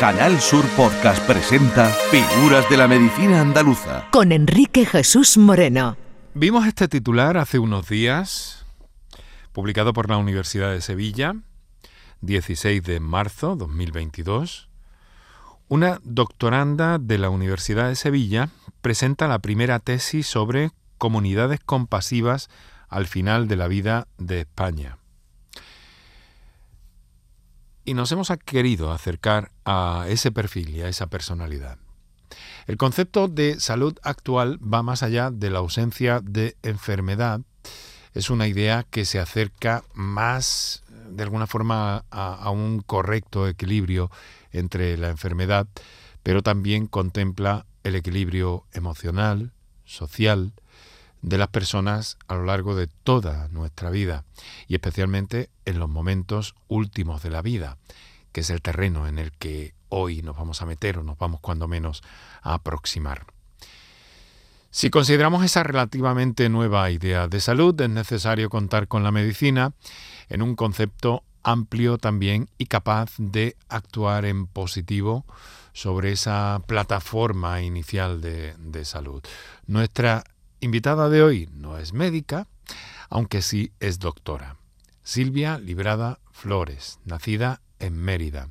Canal Sur Podcast presenta Figuras de la Medicina Andaluza. Con Enrique Jesús Moreno. Vimos este titular hace unos días, publicado por la Universidad de Sevilla, 16 de marzo 2022. Una doctoranda de la Universidad de Sevilla presenta la primera tesis sobre comunidades compasivas al final de la vida de España y nos hemos querido acercar a ese perfil y a esa personalidad. El concepto de salud actual va más allá de la ausencia de enfermedad. Es una idea que se acerca más, de alguna forma, a, a un correcto equilibrio entre la enfermedad, pero también contempla el equilibrio emocional, social, de las personas a lo largo de toda nuestra vida y especialmente en los momentos últimos de la vida, que es el terreno en el que hoy nos vamos a meter o nos vamos cuando menos a aproximar. Si consideramos esa relativamente nueva idea de salud, es necesario contar con la medicina en un concepto amplio también y capaz de actuar en positivo sobre esa plataforma inicial de, de salud. Nuestra invitada de hoy no es médica, aunque sí es doctora. Silvia Librada Flores, nacida en Mérida.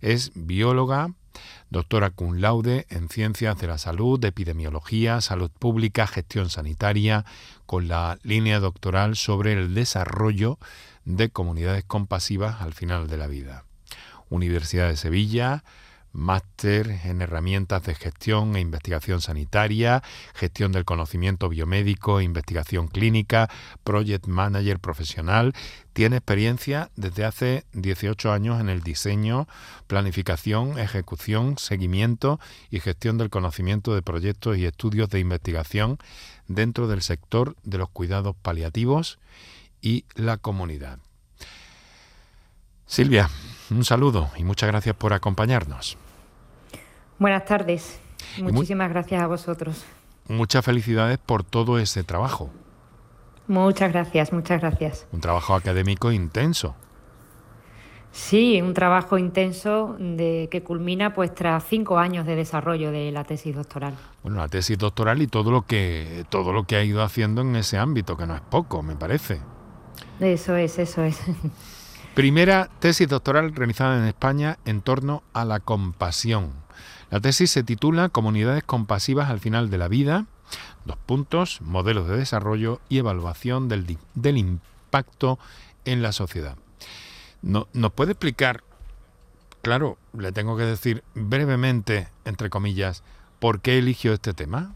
Es bióloga, doctora cum laude en Ciencias de la Salud, Epidemiología, Salud Pública, Gestión Sanitaria, con la línea doctoral sobre el desarrollo de comunidades compasivas al final de la vida. Universidad de Sevilla, máster en herramientas de gestión e investigación sanitaria, gestión del conocimiento biomédico e investigación clínica, project manager profesional. Tiene experiencia desde hace 18 años en el diseño, planificación, ejecución, seguimiento y gestión del conocimiento de proyectos y estudios de investigación dentro del sector de los cuidados paliativos y la comunidad. Silvia, un saludo y muchas gracias por acompañarnos. Buenas tardes. Muchísimas gracias a vosotros. Muchas felicidades por todo ese trabajo. Muchas gracias, muchas gracias. Un trabajo académico intenso. Sí, un trabajo intenso de, que culmina pues tras cinco años de desarrollo de la tesis doctoral. Bueno, la tesis doctoral y todo lo que todo lo que ha ido haciendo en ese ámbito, que no es poco, me parece. Eso es, eso es. Primera tesis doctoral realizada en España en torno a la compasión. La tesis se titula Comunidades compasivas al final de la vida, dos puntos, modelos de desarrollo y evaluación del, impacto en la sociedad. No, ¿Nos puede explicar, claro, le tengo que decir brevemente, entre comillas, por qué eligió este tema?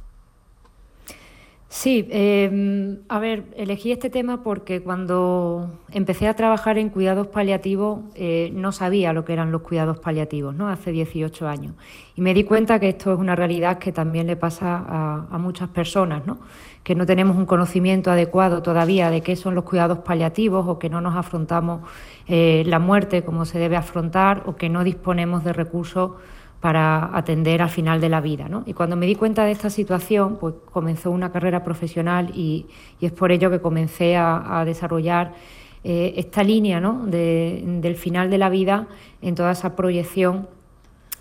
Sí, em, a ver, elegí este tema porque cuando empecé a trabajar en cuidados paliativos eh, no sabía lo que eran los cuidados paliativos, ¿no? Hace 18 años. Y me di cuenta que esto es una realidad que también le pasa a, muchas personas, ¿no? Que no tenemos un conocimiento adecuado todavía de qué son los cuidados paliativos o que no nos afrontamos eh, la muerte como se debe afrontar o que no disponemos de recursos para atender al final de la vida. ¿no? Y cuando me di cuenta de esta situación, pues comenzó una carrera profesional y, es por ello que comencé a, desarrollar eh, esta línea ¿no? del final de la vida en toda esa proyección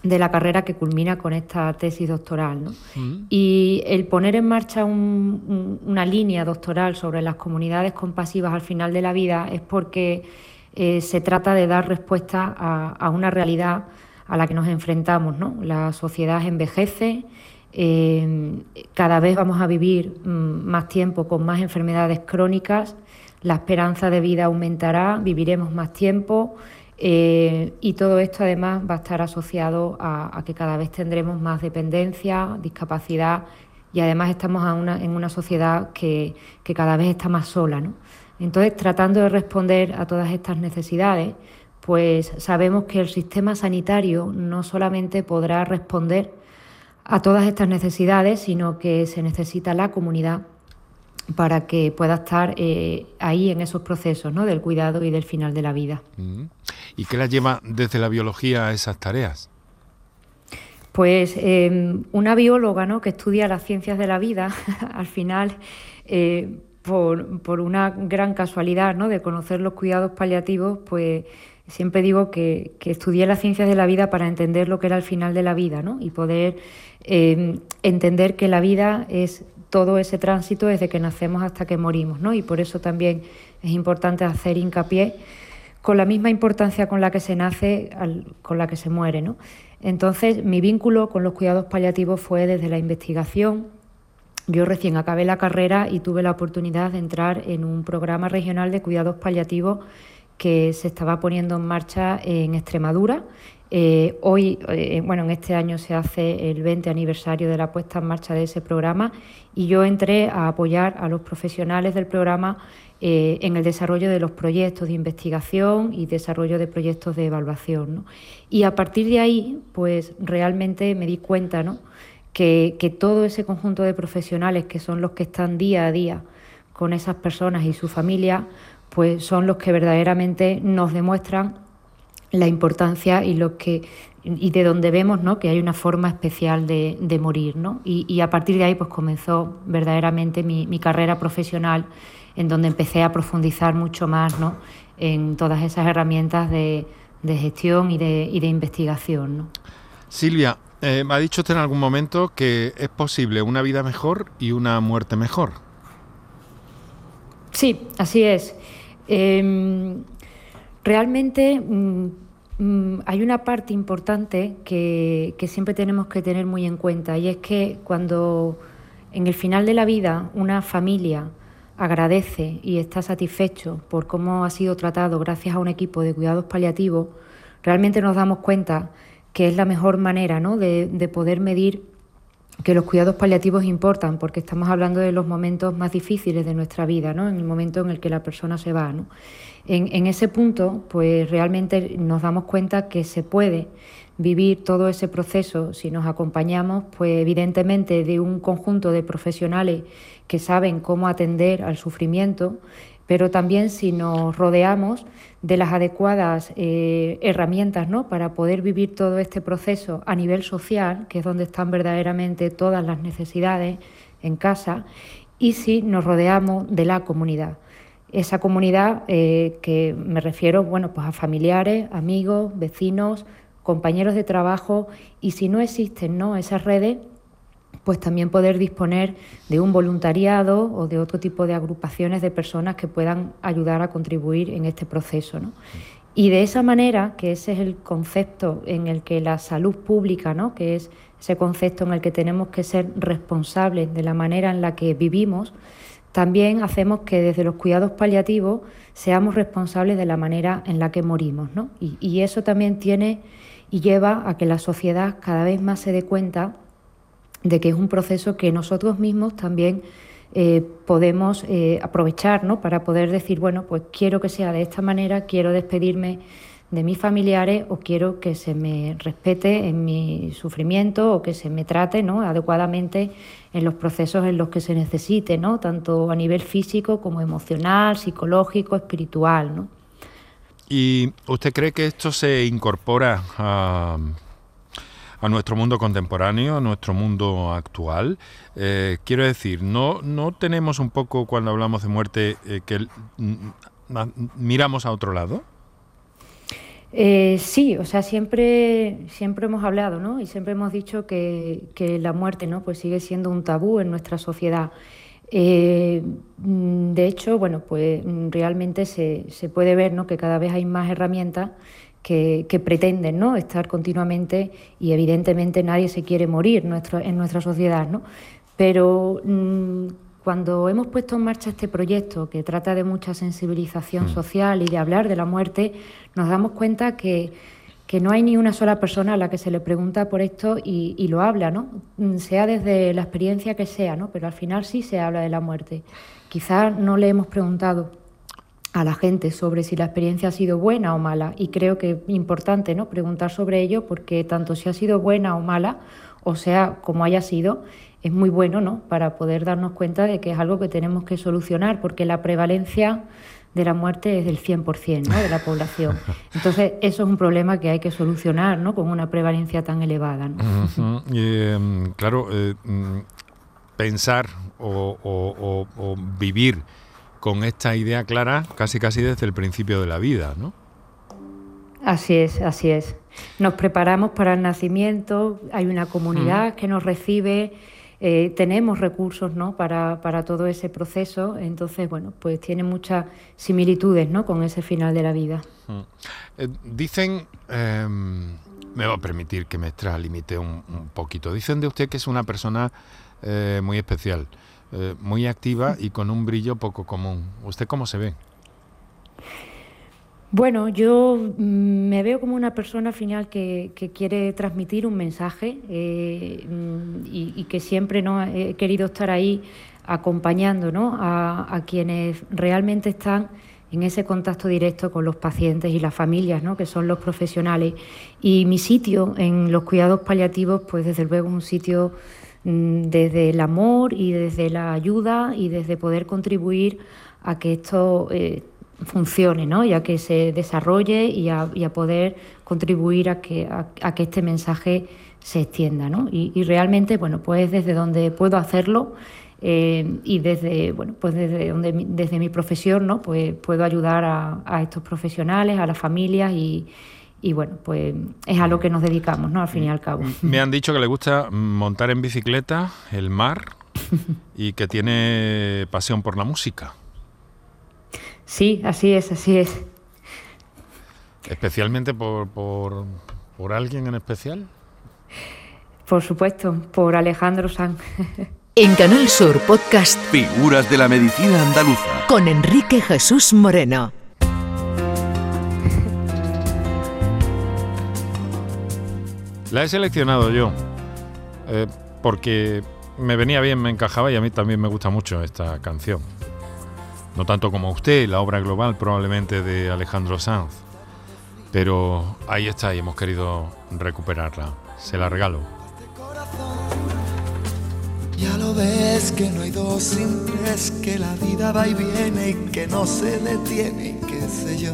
de la carrera que culmina con esta tesis doctoral. ¿no? Mm. Y el poner en marcha una línea doctoral sobre las comunidades compasivas al final de la vida es porque eh, se trata de dar respuesta a, a una realidad a la que nos enfrentamos. ¿no? La sociedad envejece, eh, cada vez vamos a vivir mm, más tiempo con más enfermedades crónicas, la esperanza de vida aumentará, viviremos más tiempo eh, y todo esto además va a estar asociado a, que cada vez tendremos más dependencia, discapacidad y además estamos en una sociedad que, que cada vez está más sola. ¿no? Entonces, tratando de responder a todas estas necesidades, pues sabemos que el sistema sanitario no solamente podrá responder a todas estas necesidades, sino que se necesita la comunidad para que pueda estar eh, ahí en esos procesos ¿no? del cuidado y del final de la vida. Mm. ¿Y qué la lleva desde la biología a esas tareas? Pues em, una bióloga ¿no? que estudia las ciencias de la vida, al final, eh, por, por, una gran casualidad ¿no? de conocer los cuidados paliativos, pues Siempre digo que, estudié las ciencias de la vida para entender lo que era el final de la vida ¿no? y poder eh, entender que la vida es todo ese tránsito desde que nacemos hasta que morimos. ¿no? Y por eso también es importante hacer hincapié con la misma importancia con la que se nace, con la que se muere. ¿no? Entonces, mi vínculo con los cuidados paliativos fue desde la investigación. Yo recién acabé la carrera y tuve la oportunidad de entrar en un programa regional de cuidados paliativos que se estaba poniendo en marcha en Extremadura. Eh, hoy, eh, bueno, en este año se hace el 20 aniversario de la puesta en marcha de ese programa y yo entré a apoyar a los profesionales del programa eh, en el desarrollo de los proyectos de investigación y desarrollo de proyectos de evaluación. Y a partir de ahí, pues realmente me di cuenta que, todo ese conjunto de profesionales que son los que están día a día con esas personas y su familia, pues son los que verdaderamente nos demuestran la importancia y lo que y de donde vemos ¿no? que hay una forma especial de, morir. ¿no? Y, a partir de ahí pues comenzó verdaderamente mi, mi carrera profesional en donde empecé a profundizar mucho más ¿no? en todas esas herramientas de, gestión y de, investigación. ¿no? Silvia, eh, me ha dicho usted en algún momento que es posible una vida mejor y una muerte mejor. Sí, así es. Em, realmente mm, mm, hay una parte importante que, que, siempre tenemos que tener muy en cuenta y es que cuando en el final de la vida una familia agradece y está satisfecho por cómo ha sido tratado gracias a un equipo de cuidados paliativos, realmente nos damos cuenta que es la mejor manera ¿no? de, poder medir que los cuidados paliativos importan, porque estamos hablando de los momentos más difíciles de nuestra vida, ¿no? en el momento en el que la persona se va. ¿no? En, en ese punto, pues realmente nos damos cuenta que se puede vivir todo ese proceso si nos acompañamos, pues evidentemente de un conjunto de profesionales que saben cómo atender al sufrimiento, pero también si nos rodeamos de las adecuadas eh, herramientas ¿no? para poder vivir todo este proceso a nivel social, que es donde están verdaderamente todas las necesidades en casa, y si nos rodeamos de la comunidad. Esa comunidad eh, que me refiero bueno, pues a familiares, amigos, vecinos, compañeros de trabajo y si no existen ¿no? esas redes, pues también poder disponer de un voluntariado o de otro tipo de agrupaciones de personas que puedan ayudar a contribuir en este proceso. Y de esa manera, que ese es el concepto en el que la salud pública, ¿no? que es ese concepto en el que tenemos que ser responsables de la manera en la que vivimos, también hacemos que desde los cuidados paliativos seamos responsables de la manera en la que morimos. ¿no? Y, y eso también tiene y lleva a que la sociedad cada vez más se dé cuenta de que es un proceso que nosotros mismos también eh, podemos eh, aprovechar ¿no? para poder decir, bueno, pues quiero que sea de esta manera, quiero despedirme de mis familiares o quiero que se me respete en mi sufrimiento o que se me trate ¿no? adecuadamente en los procesos en los que se necesite, ¿no? tanto a nivel físico como emocional, psicológico, espiritual. ¿no? ¿Y usted cree que esto se incorpora a, a nuestro mundo contemporáneo, a nuestro mundo actual. Eh, quiero decir, no, no tenemos un poco cuando hablamos de muerte eh, que miramos a otro lado. Eh, sí, o sea, siempre, siempre hemos hablado, ¿no? Y siempre hemos dicho que, la muerte, ¿no? Pues sigue siendo un tabú en nuestra sociedad. de hecho, bueno, pues realmente se, se puede ver, ¿no? Que cada vez hay más herramientas que, pretenden ¿no? estar continuamente y evidentemente nadie se quiere morir en nuestra sociedad. ¿no? Pero mm, cuando hemos puesto en marcha este proyecto que trata de mucha sensibilización mm. social y de hablar de la muerte, nos damos cuenta que, que, no hay ni una sola persona a la que se le pregunta por esto y, y, lo habla, ¿no? Mm, sea desde la experiencia que sea, ¿no? pero al final sí se habla de la muerte. Quizás no le hemos preguntado a la gente sobre si la experiencia ha sido buena o mala. Y creo que es importante ¿no? preguntar sobre ello porque tanto si ha sido buena o mala, o sea, como haya sido, es muy bueno ¿no? para poder darnos cuenta de que es algo que tenemos que solucionar, porque la prevalencia de la muerte es del 100% ¿no? de la población. Entonces, eso es un problema que hay que solucionar ¿no? con una prevalencia tan elevada. Em, claro, eh, mm, pensar o vivir con esta idea clara casi casi desde el principio de la vida, ¿no? Así es, así es. Nos preparamos para el nacimiento, hay una comunidad que nos recibe, eh, tenemos recursos ¿no? para, para, todo ese proceso, entonces, bueno, pues tiene muchas similitudes ¿no? con ese final de la vida. Eh, dicen, em, me va a permitir que me extralimite un, un poquito, dicen de usted que es una persona eh, muy especial, muy activa y con un brillo poco común. ¿Usted cómo se ve? Bueno, yo mm, me veo como una persona final que, quiere transmitir un mensaje eh, mm, y, que siempre ¿no? he querido estar ahí acompañando ¿no? a, quienes realmente están en ese contacto directo con los pacientes y las familias, ¿no? que son los profesionales. Y mi sitio en los cuidados paliativos, pues desde luego es un sitio desde el amor y desde la ayuda y desde poder contribuir a que esto eh, funcione, ¿no? y a que se desarrolle y a, poder contribuir a que, a, que este mensaje se extienda. ¿no? Y, realmente, bueno, pues desde donde puedo hacerlo eh, y desde, bueno, pues desde, donde, desde mi profesión, ¿no? pues puedo ayudar a, estos profesionales, a las familias y, y bueno, pues es a lo que nos dedicamos, ¿no? Al fin y al cabo. Me han dicho que le gusta montar en bicicleta, el mar y que tiene pasión por la música. Sí, así es, así es. ¿Especialmente por, por, alguien en especial? Por supuesto, por Alejandro Sanz. En Canal Sur Podcast Figuras de la Medicina Andaluza con Enrique Jesús Moreno. La he seleccionado yo eh, porque me venía bien, me encajaba y a mí también me gusta mucho esta canción no tanto como usted, la obra global probablemente de Alejandro Sanz, pero ahí está y hemos querido recuperarla. Se la regalo. Ya lo ves que no hay dos simples, que la vida va y viene y que no se detiene, qué sé yo.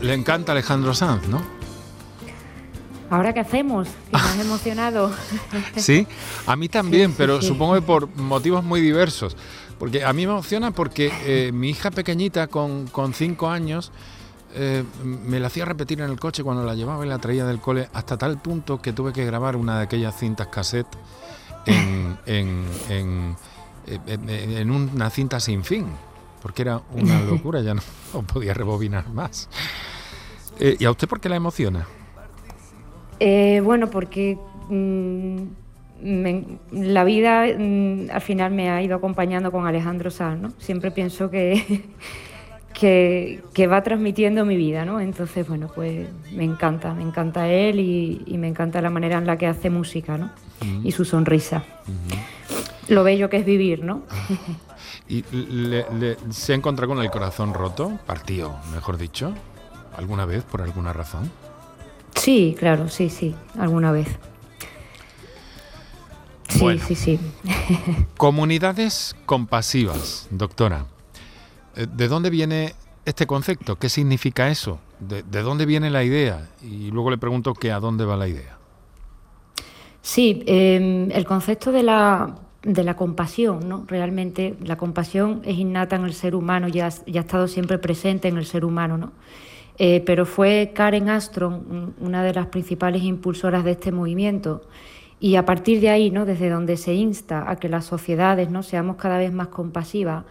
le encanta Alejandro Sanz, ¿no? ¿Ahora qué hacemos? Que me has emocionado. sí, a mí también, pero supongo que por motivos muy diversos. Porque a mí me emociona porque eh, mi hija pequeñita con, con cinco años eh, me la hacía repetir en el coche cuando la llevaba y la traía del cole hasta tal punto que tuve que grabar una de aquellas cintas cassette en, en, en, una cinta sin fin, porque era una locura, ya no, podía rebobinar más. Eh, ¿Y a usted por qué la emociona? Eh, bueno, porque mm, la vida mm, al final me ha ido acompañando con Alejandro Sanz, ¿no? Siempre pienso que, que, va transmitiendo mi vida, ¿no? Entonces, bueno, pues me encanta, me encanta él y, me encanta la manera en la que hace música, ¿no? Y su sonrisa. Lo bello que es vivir, ¿no? ¿Y se ha encontrado con el corazón roto, partido, mejor dicho, alguna vez por alguna razón? Sí, claro, sí, sí, alguna vez. Sí, sí, sí. comunidades compasivas, doctora. Eh, ¿De dónde viene este concepto? ¿Qué significa eso? ¿De, dónde viene la idea? Y luego le pregunto que a dónde va la idea. Sí, em, el concepto de la, de la compasión, ¿no? Realmente la compasión es innata en el ser humano, ya ha estado siempre presente en el ser humano, ¿no? Eh, pero fue Karen Astron una de las principales impulsoras de este movimiento. Y a partir de ahí, ¿no? desde donde se insta a que las sociedades ¿no? seamos cada vez más compasivas,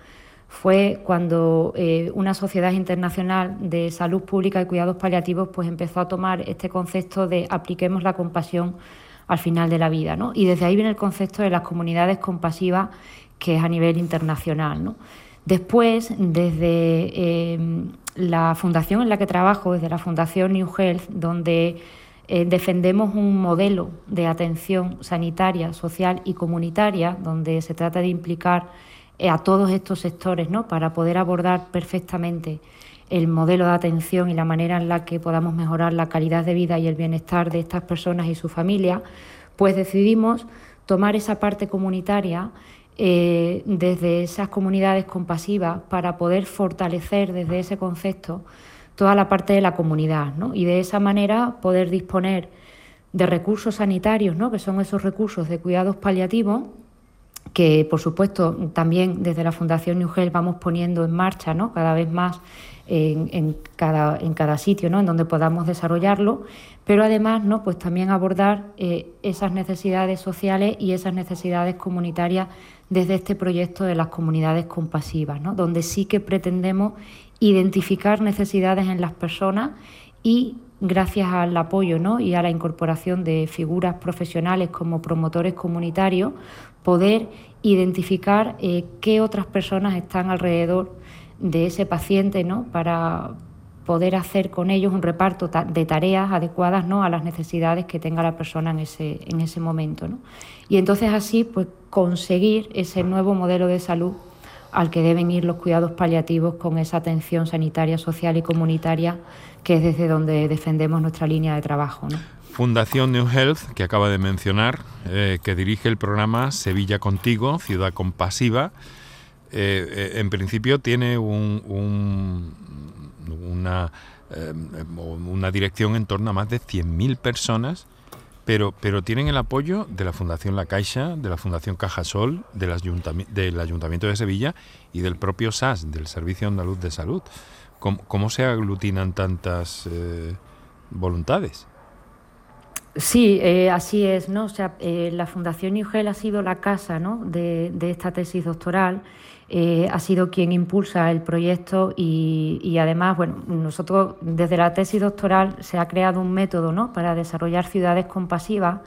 fue cuando eh, una sociedad internacional de salud pública y cuidados paliativos pues empezó a tomar este concepto de apliquemos la compasión al final de la vida. ¿no? Y desde ahí viene el concepto de las comunidades compasivas, que es a nivel internacional. ¿no? Después, desde eh, la fundación en la que trabajo, desde la Fundación New Health, donde eh, defendemos un modelo de atención sanitaria, social y comunitaria, donde se trata de implicar eh, a todos estos sectores ¿no? para poder abordar perfectamente el modelo de atención y la manera en la que podamos mejorar la calidad de vida y el bienestar de estas personas y su familia, pues decidimos tomar esa parte comunitaria eh, desde esas comunidades compasivas para poder fortalecer desde ese concepto toda la parte de la comunidad y de esa manera poder disponer de recursos sanitarios, ¿no? que son esos recursos de cuidados paliativos que por supuesto también desde la Fundación New vamos poniendo en marcha ¿no? cada vez más en, cada, en cada sitio ¿no? en donde podamos desarrollarlo, pero además ¿no? pues también abordar eh, esas necesidades sociales y esas necesidades comunitarias desde este proyecto de las comunidades compasivas, ¿no? donde sí que pretendemos identificar necesidades en las personas y gracias al apoyo ¿no? y a la incorporación de figuras profesionales como promotores comunitarios, poder identificar eh, qué otras personas están alrededor de ese paciente ¿no? para poder hacer con ellos un reparto de tareas adecuadas ¿no? a las necesidades que tenga la persona en ese, en ese momento. ¿no? Y entonces así pues, conseguir ese nuevo modelo de salud al que deben ir los cuidados paliativos con esa atención sanitaria, social y comunitaria, que es desde donde defendemos nuestra línea de trabajo. ¿no? Fundación New Health, que acaba de mencionar, eh, que dirige el programa Sevilla Contigo, Ciudad Compasiva. Eh, eh, en principio tiene un, una, una dirección en torno a más de 100.000 personas pero, pero tienen el apoyo de la Fundación La Caixa, de la Fundación Cajasol, del, del Ayuntamiento de Sevilla y del propio SAS, del Servicio Andaluz de Salud. ¿Cómo, se aglutinan tantas voluntades? Sí, eh, así es, ¿no? O sea, eh, la Fundación IUGEL ha sido la casa ¿no? de, de esta tesis doctoral eh, ha sido quien impulsa el proyecto y, además, bueno, nosotros desde la tesis doctoral se ha creado un método ¿no? para desarrollar ciudades compasivas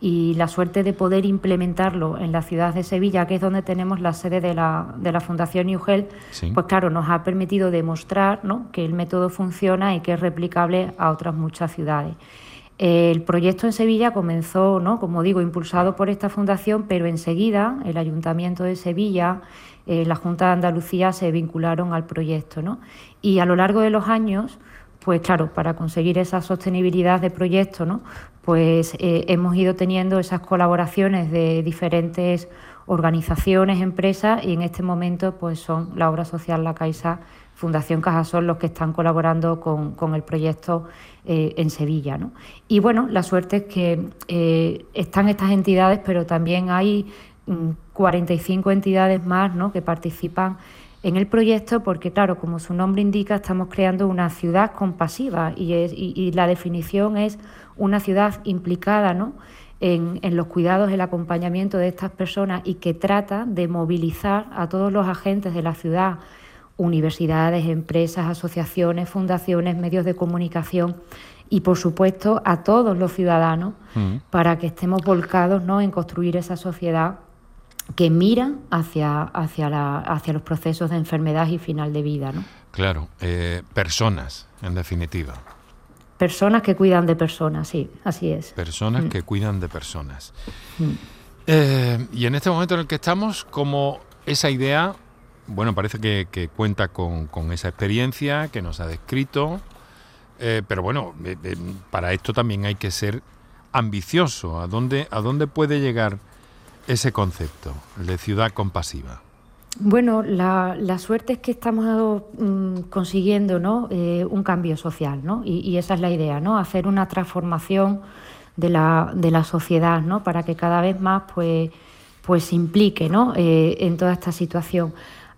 y la suerte de poder implementarlo en la ciudad de Sevilla, que es donde tenemos la sede de la, de la Fundación UGEL, pues claro, nos ha permitido demostrar ¿no? que el método funciona y que es replicable a otras muchas ciudades. El proyecto en Sevilla comenzó, ¿no? como digo, impulsado por esta fundación, pero enseguida el Ayuntamiento de Sevilla, eh, la Junta de Andalucía se vincularon al proyecto. ¿no? Y a lo largo de los años, pues claro, para conseguir esa sostenibilidad de proyecto, ¿no? pues eh, hemos ido teniendo esas colaboraciones de diferentes organizaciones, empresas, y en este momento pues son la obra social La Caixa, Fundación Cajasol los que están colaborando con, el proyecto eh, en Sevilla. ¿no? Y bueno, la suerte es que están estas entidades, pero también hay 45 mm, entidades más ¿no? que participan en el proyecto porque, claro, como su nombre indica, estamos creando una ciudad compasiva y, la definición es una ciudad implicada ¿no? en, en, los cuidados, el acompañamiento de estas personas y que trata de movilizar a todos los agentes de la ciudad, universidades, empresas, asociaciones, fundaciones, medios de comunicación y, por supuesto, a todos los ciudadanos mm. para que estemos volcados ¿no? en construir esa sociedad que mira hacia, hacia, la, hacia los procesos de enfermedad y final de vida. ¿no? Claro, eh, personas, en definitiva. Personas que cuidan de personas, sí, así es. Personas mm. que cuidan de personas. Mm. Eh, y en este momento en el que estamos, como esa idea, bueno, parece que, cuenta con, esa experiencia que nos ha descrito, eh, pero bueno, para esto también hay que ser ambicioso. ¿A dónde, puede llegar? ese concepto, de ciudad compasiva? Bueno, la, suerte es que estamos mm, consiguiendo ¿no? Eh, un cambio social, ¿no? Y, esa es la idea, ¿no? Hacer una transformación de la, de la sociedad, ¿no? Para que cada vez más pues, pues se implique ¿no? Eh, en toda esta situación.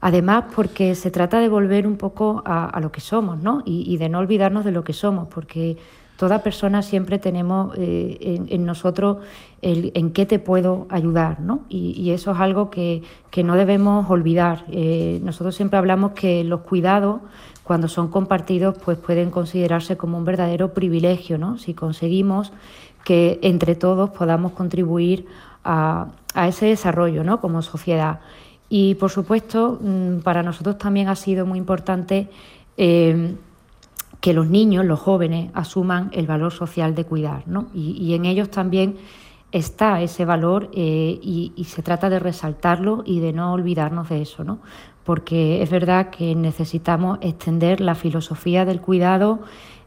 Además, porque se trata de volver un poco a, lo que somos, ¿no? Y, de no olvidarnos de lo que somos, porque toda persona siempre tenemos eh, en, nosotros el en qué te puedo ayudar, ¿no? Y, eso es algo que, no debemos olvidar. Eh, nosotros siempre hablamos que los cuidados, cuando son compartidos, pues pueden considerarse como un verdadero privilegio, ¿no? Si conseguimos que entre todos podamos contribuir a, ese desarrollo, ¿no? Como sociedad. Y por supuesto, mm, para nosotros también ha sido muy importante eh, que los niños, los jóvenes, asuman el valor social de cuidar, ¿no? y, en ellos también está ese valor eh, y, se trata de resaltarlo y de no olvidarnos de eso, ¿no? porque es verdad que necesitamos extender la filosofía del cuidado,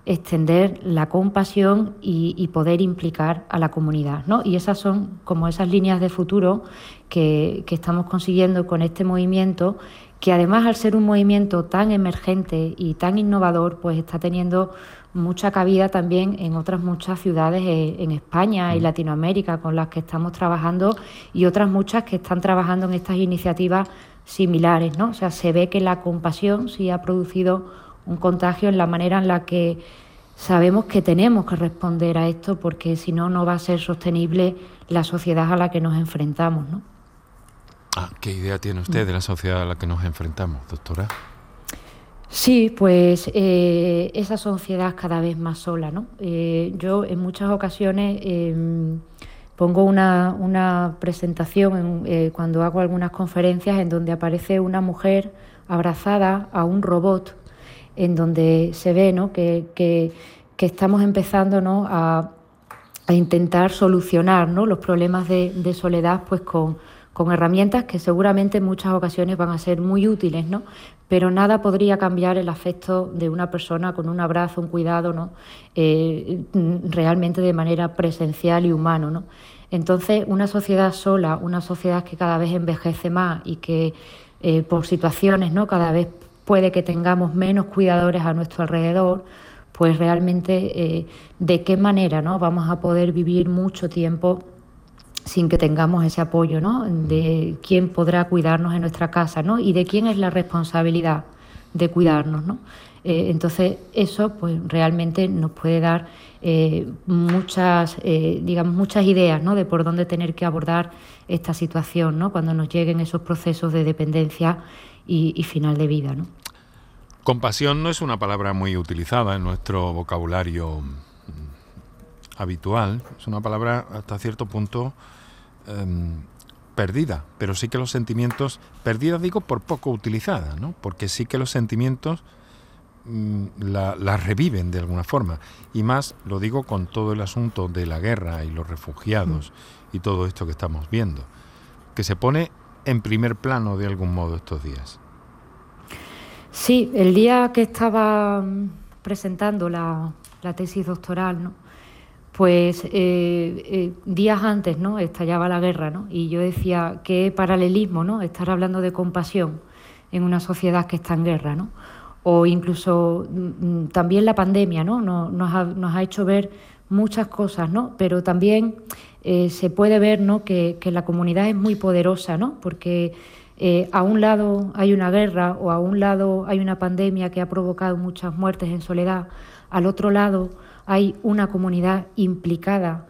extender la compasión y, poder implicar a la comunidad. ¿no? Y esas son como esas líneas de futuro que, que estamos consiguiendo con este movimiento que además al ser un movimiento tan emergente y tan innovador, pues está teniendo mucha cabida también en otras muchas ciudades eh, en España y mm. Latinoamérica con las que estamos trabajando y otras muchas que están trabajando en estas iniciativas similares, ¿no? O sea, se ve que la compasión sí ha producido un contagio en la manera en la que sabemos que tenemos que responder a esto porque si no no va a ser sostenible la sociedad a la que nos enfrentamos, ¿no? Ah, ¿Qué idea tiene usted de la sociedad a la que nos enfrentamos, doctora? Sí, pues eh, esa sociedad cada vez más sola. ¿no? Eh, yo en muchas ocasiones em, pongo una, presentación eh, cuando hago algunas conferencias en donde aparece una mujer abrazada a un robot, en donde se ve ¿no? que, estamos empezando ¿no? a, intentar solucionar ¿no? los problemas de, de soledad pues con con herramientas que seguramente en muchas ocasiones van a ser muy útiles, ¿no? Pero nada podría cambiar el afecto de una persona con un abrazo, un cuidado, ¿no? Eh, realmente de manera presencial y humano, ¿no? Entonces, una sociedad sola, una sociedad que cada vez envejece más y que eh, por situaciones, ¿no? Cada vez puede que tengamos menos cuidadores a nuestro alrededor, pues realmente eh, de qué manera, ¿no? Vamos a poder vivir mucho tiempo sin que tengamos ese apoyo, ¿no? De quién podrá cuidarnos en nuestra casa, ¿no? Y de quién es la responsabilidad de cuidarnos, ¿no? Eh, entonces eso, pues realmente nos puede dar eh, muchas, eh, digamos, muchas ideas, ¿no? De por dónde tener que abordar esta situación, ¿no? Cuando nos lleguen esos procesos de dependencia y, y final de vida, ¿no? Compasión no es una palabra muy utilizada en nuestro vocabulario habitual, es una palabra hasta cierto punto Em, perdida, pero sí que los sentimientos, perdida digo por poco utilizada, ¿no? porque sí que los sentimientos mm, la, reviven de alguna forma. Y más lo digo con todo el asunto de la guerra y los refugiados mm. y todo esto que estamos viendo, que se pone en primer plano de algún modo estos días. Sí, el día que estaba mm, presentando la, la tesis doctoral, ¿no? Pues eh, eh, días antes ¿no? estallaba la guerra ¿no? y yo decía qué paralelismo ¿no? estar hablando de compasión en una sociedad que está en guerra ¿no? o incluso mm, mm, también la pandemia ¿no? nos, ha, hecho ver muchas cosas ¿no? pero también eh, se puede ver ¿no? que, la comunidad es muy poderosa ¿no? porque a un lado hay una guerra o a un lado hay una pandemia que ha provocado muchas muertes en soledad al otro lado hay una comunidad implicada,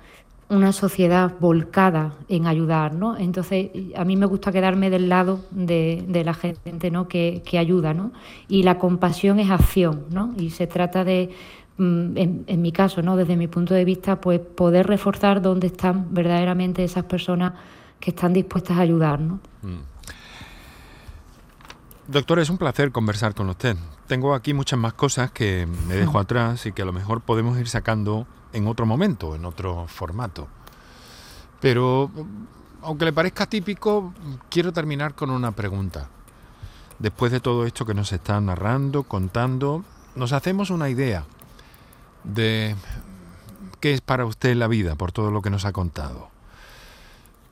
una sociedad volcada en ayudar, ¿no? Entonces, a mí me gusta quedarme del lado de, la gente, ¿no? Que, ayuda, ¿no? Y la compasión es acción, ¿no? Y se trata de, mm, en, mi caso, ¿no? Desde mi punto de vista, pues poder reforzar dónde están verdaderamente esas personas que están dispuestas a ayudar, ¿no? Mm. Doctor, es un placer conversar con usted. Tengo aquí muchas más cosas que me dejo atrás y que a lo mejor podemos ir sacando en otro momento, en otro formato. Pero, aunque le parezca típico, quiero terminar con una pregunta. Después de todo esto que nos está narrando, contando, nos hacemos una idea de qué es para usted la vida por todo lo que nos ha contado.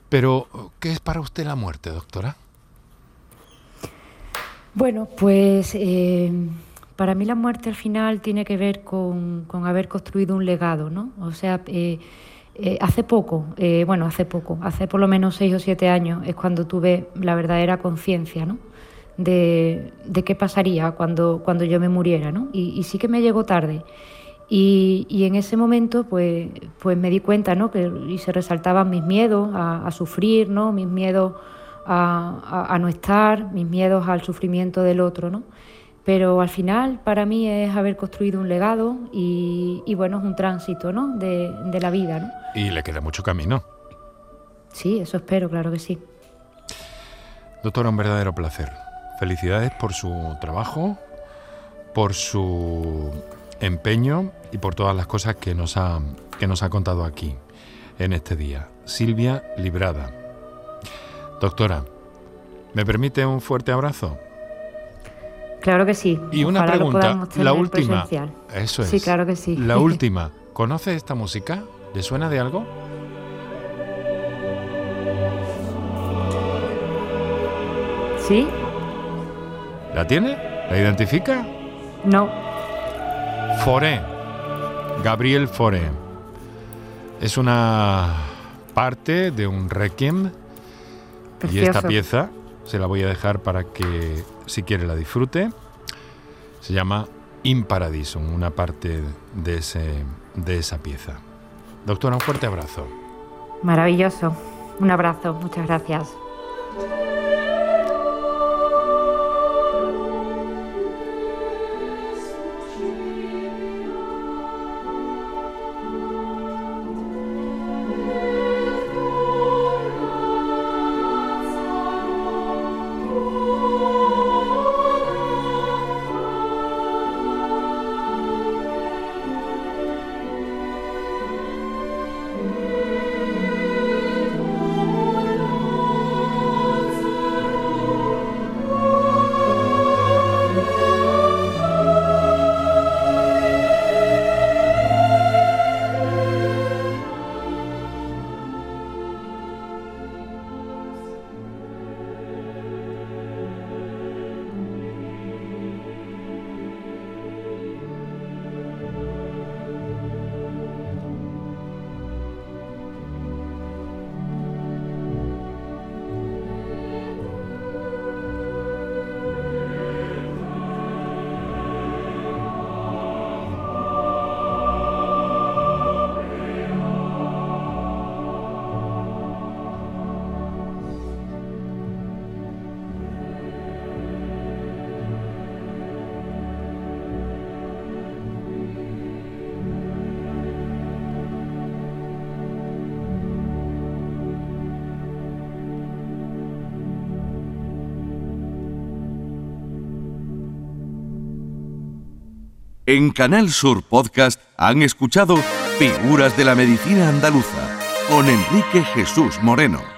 Pero, ¿qué es para usted la muerte, doctora? Bueno, pues eh, para mí la muerte al final tiene que ver con, haber construido un legado, ¿no? O sea, eh, eh, hace poco, bueno, hace poco, hace por lo menos seis o siete años es cuando tuve la verdadera conciencia, ¿no? de, qué pasaría cuando, cuando yo me muriera, ¿no? Y, sí que me llegó tarde. Y, en ese momento, pues, pues me di cuenta, ¿no? Que, y se resaltaban mis miedos a, sufrir, ¿no? Mis miedos a, no estar, mis miedos al sufrimiento del otro, ¿no? Pero al final, para mí es haber construido un legado y, bueno, es un tránsito, ¿no? De, de la vida, ¿no? Y le queda mucho camino. Sí, eso espero, claro que sí. Doctora, un verdadero placer. Felicidades por su trabajo, por su empeño y por todas las cosas que nos ha, que nos ha contado aquí en este día. Silvia Librada. Doctora, ¿me permite un fuerte abrazo? Claro que sí. Y una pregunta, la última. Eso es. Sí, claro que sí. La última. ¿Conoce esta música? ¿Le suena de algo? ¿Sí? ¿La tiene? ¿La identifica? No. Foré. Gabriel Foré. Es una parte de un requiem. Y esta pieza se la voy a dejar para que, si quiere, la disfrute. Se llama In Paradisum, una parte de, ese, de esa pieza. Doctora, un fuerte abrazo. Maravilloso. Un abrazo. Muchas gracias. En Canal Sur Podcast han escuchado Figuras de la Medicina Andaluza con Enrique Jesús Moreno.